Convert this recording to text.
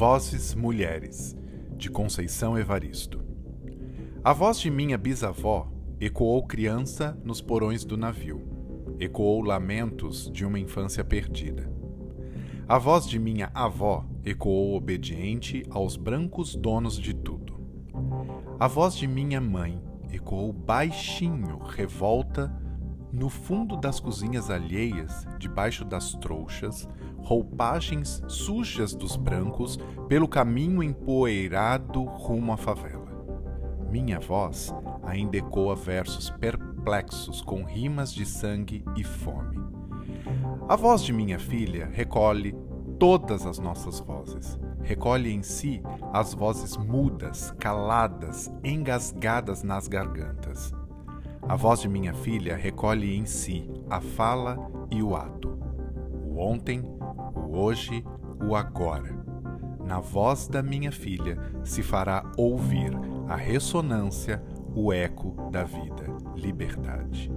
Vozes Mulheres, de Conceição Evaristo. A voz de minha bisavó ecoou criança nos porões do navio, ecoou lamentos de uma infância perdida. A voz de minha avó ecoou obediente aos brancos donos de tudo. A voz de minha mãe ecoou baixinho, revolta, no fundo das cozinhas alheias, debaixo das trouxas, roupagens sujas dos brancos, pelo caminho empoeirado rumo à favela. Minha voz ainda ecoa versos perplexos com rimas de sangue e fome. A voz de minha filha recolhe todas as nossas vozes. Recolhe em si as vozes mudas, caladas, engasgadas nas gargantas. A voz de minha filha recolhe em si a fala e o ato. O ontem, o hoje, o agora. Na voz da minha filha se fará ouvir a ressonância, o eco da vida, liberdade.